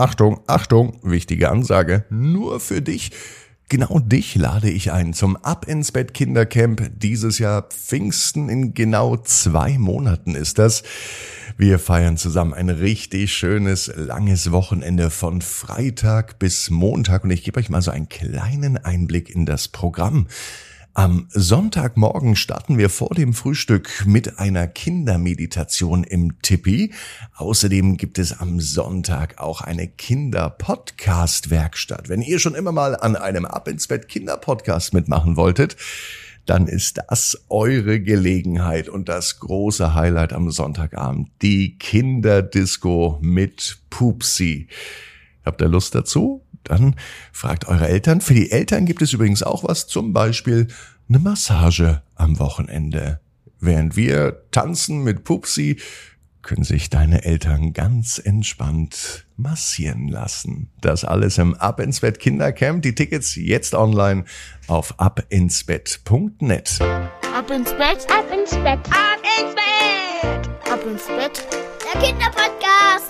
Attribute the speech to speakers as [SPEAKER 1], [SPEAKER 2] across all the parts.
[SPEAKER 1] Achtung, Achtung, wichtige Ansage, nur für dich. Genau dich lade ich ein zum Ab ins Bett Kindercamp. Dieses Jahr Pfingsten in genau zwei Monaten ist das. Wir feiern zusammen ein richtig schönes, langes Wochenende von Freitag bis Montag und ich gebe euch mal so einen kleinen Einblick in das Programm. Am Sonntagmorgen starten wir vor dem Frühstück mit einer Kindermeditation im Tippi. Außerdem gibt es am Sonntag auch eine Kinder-Podcast-Werkstatt. Wenn ihr schon immer mal an einem Ab ins Bett Kinder-Podcast mitmachen wolltet, dann ist das eure Gelegenheit und das große Highlight am Sonntagabend. Die Kinderdisco mit Pupsi. Habt ihr Lust dazu? Dann fragt eure Eltern. Für die Eltern gibt es übrigens auch was, zum Beispiel eine Massage am Wochenende. Während wir tanzen mit Pupsi, können sich deine Eltern ganz entspannt massieren lassen. Das alles im Ab ins Bett Kindercamp. Die Tickets jetzt online auf abinsbett.net.
[SPEAKER 2] Ab ins Bett, ab ins Bett, ab ins Bett, ab ins Bett. Der Kinderpodcast.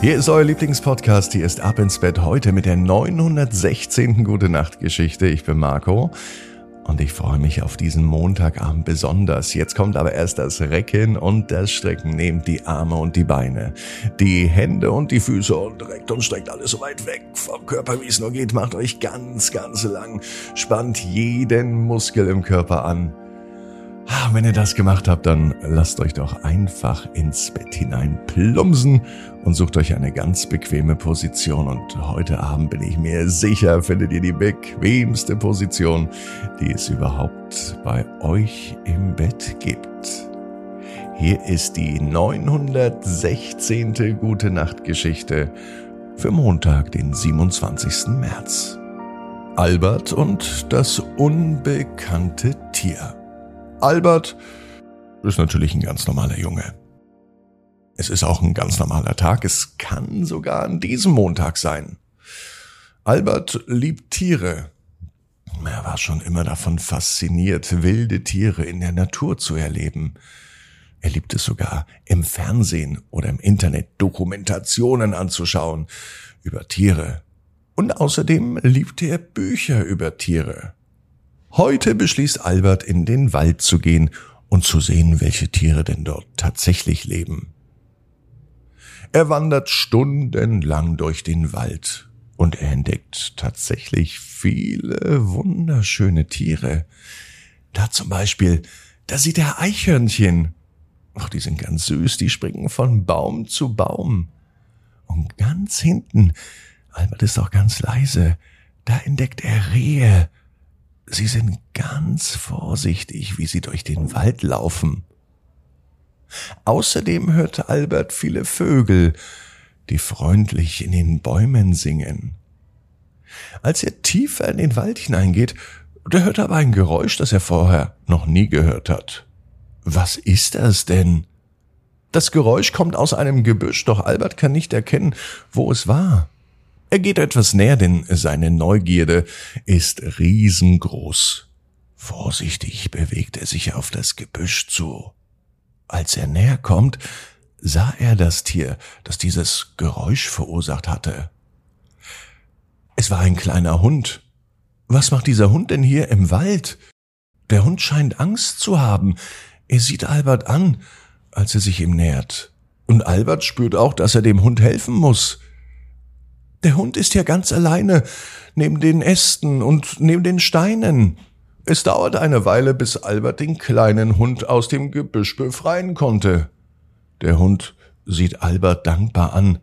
[SPEAKER 1] Hier ist euer Lieblingspodcast. Hier ist Ab ins Bett heute mit der 916. Gute Nacht Geschichte. Ich bin Marco. Und ich freue mich auf diesen Montagabend besonders. Jetzt kommt aber erst das Recken und das Strecken. Nehmt die Arme und die Beine, die Hände und die Füße und reckt und streckt alles so weit weg vom Körper, wie es nur geht. Macht euch ganz, ganz lang. Spannt jeden Muskel im Körper an. Ah, wenn ihr das gemacht habt, dann lasst euch doch einfach ins Bett hinein plumpsen und sucht euch eine ganz bequeme Position. Und heute Abend bin ich mir sicher, findet ihr die bequemste Position, die es überhaupt bei euch im Bett gibt. Hier ist die 916. Gute Nacht Geschichte für Montag, den 27. März. Albert und das unbekannte Tier. Albert ist natürlich ein ganz normaler Junge. Es ist auch ein ganz normaler Tag. Es kann sogar an diesem Montag sein. Albert liebt Tiere. Er war schon immer davon fasziniert, wilde Tiere in der Natur zu erleben. Er liebt es sogar, im Fernsehen oder im Internet Dokumentationen anzuschauen über Tiere. Und außerdem liebt er Bücher über Tiere. Heute beschließt Albert, in den Wald zu gehen und zu sehen, welche Tiere denn dort tatsächlich leben. Er wandert stundenlang durch den Wald und er entdeckt tatsächlich viele wunderschöne Tiere. Da zum Beispiel, da sieht er Eichhörnchen. Ach, die sind ganz süß, die springen von Baum zu Baum. Und ganz hinten, Albert ist auch ganz leise, da entdeckt er Rehe Sie sind ganz vorsichtig, wie sie durch den Wald laufen. Außerdem hörte Albert viele Vögel, die freundlich in den Bäumen singen. Als er tiefer in den Wald hineingeht, da hört er aber ein Geräusch, das er vorher noch nie gehört hat. Was ist das denn? Das Geräusch kommt aus einem Gebüsch, doch Albert kann nicht erkennen, wo es war. Er geht etwas näher, denn seine Neugierde ist riesengroß. Vorsichtig bewegt er sich auf das Gebüsch zu. Als er näher kommt, sah er das Tier, das dieses Geräusch verursacht hatte. Es war ein kleiner Hund. Was macht dieser Hund denn hier im Wald? Der Hund scheint Angst zu haben. Er sieht Albert an, als er sich ihm nähert. Und Albert spürt auch, dass er dem Hund helfen muss. Der Hund ist ja ganz alleine, neben den Ästen und neben den Steinen. Es dauert eine Weile, bis Albert den kleinen Hund aus dem Gebüsch befreien konnte. Der Hund sieht Albert dankbar an,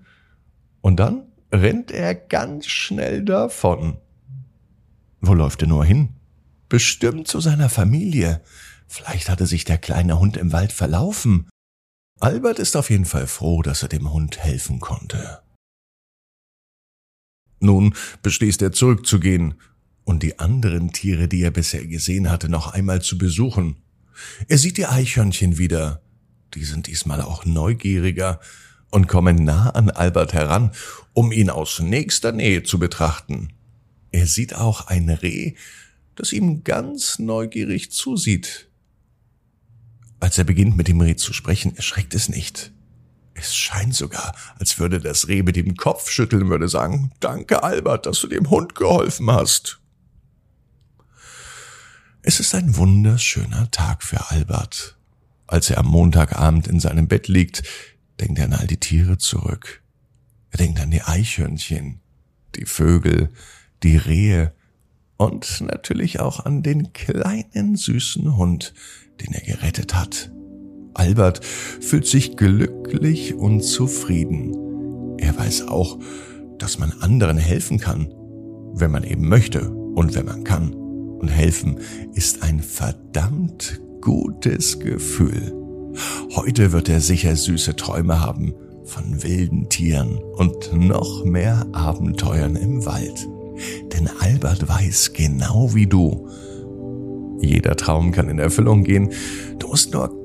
[SPEAKER 1] und dann rennt er ganz schnell davon. Wo läuft er nur hin? Bestimmt zu seiner Familie. Vielleicht hatte sich der kleine Hund im Wald verlaufen. Albert ist auf jeden Fall froh, dass er dem Hund helfen konnte. Nun beschließt er zurückzugehen und die anderen Tiere, die er bisher gesehen hatte, noch einmal zu besuchen. Er sieht die Eichhörnchen wieder. Die sind diesmal auch neugieriger und kommen nah an Albert heran, um ihn aus nächster Nähe zu betrachten. Er sieht auch ein Reh, das ihm ganz neugierig zusieht. Als er beginnt mit dem Reh zu sprechen, erschreckt es nicht. Es scheint sogar, als würde das Reh mit dem Kopf schütteln, würde sagen, danke Albert, dass du dem Hund geholfen hast. Es ist ein wunderschöner Tag für Albert. Als er am Montagabend in seinem Bett liegt, denkt er an all die Tiere zurück. Er denkt an die Eichhörnchen, die Vögel, die Rehe und natürlich auch an den kleinen süßen Hund, den er gerettet hat. Albert fühlt sich glücklich und zufrieden. Er weiß auch, dass man anderen helfen kann, wenn man eben möchte und wenn man kann. Und helfen ist ein verdammt gutes Gefühl. Heute wird er sicher süße Träume haben von wilden Tieren und noch mehr Abenteuern im Wald. Denn Albert weiß genau wie du, jeder Traum kann in Erfüllung gehen. Du musst nur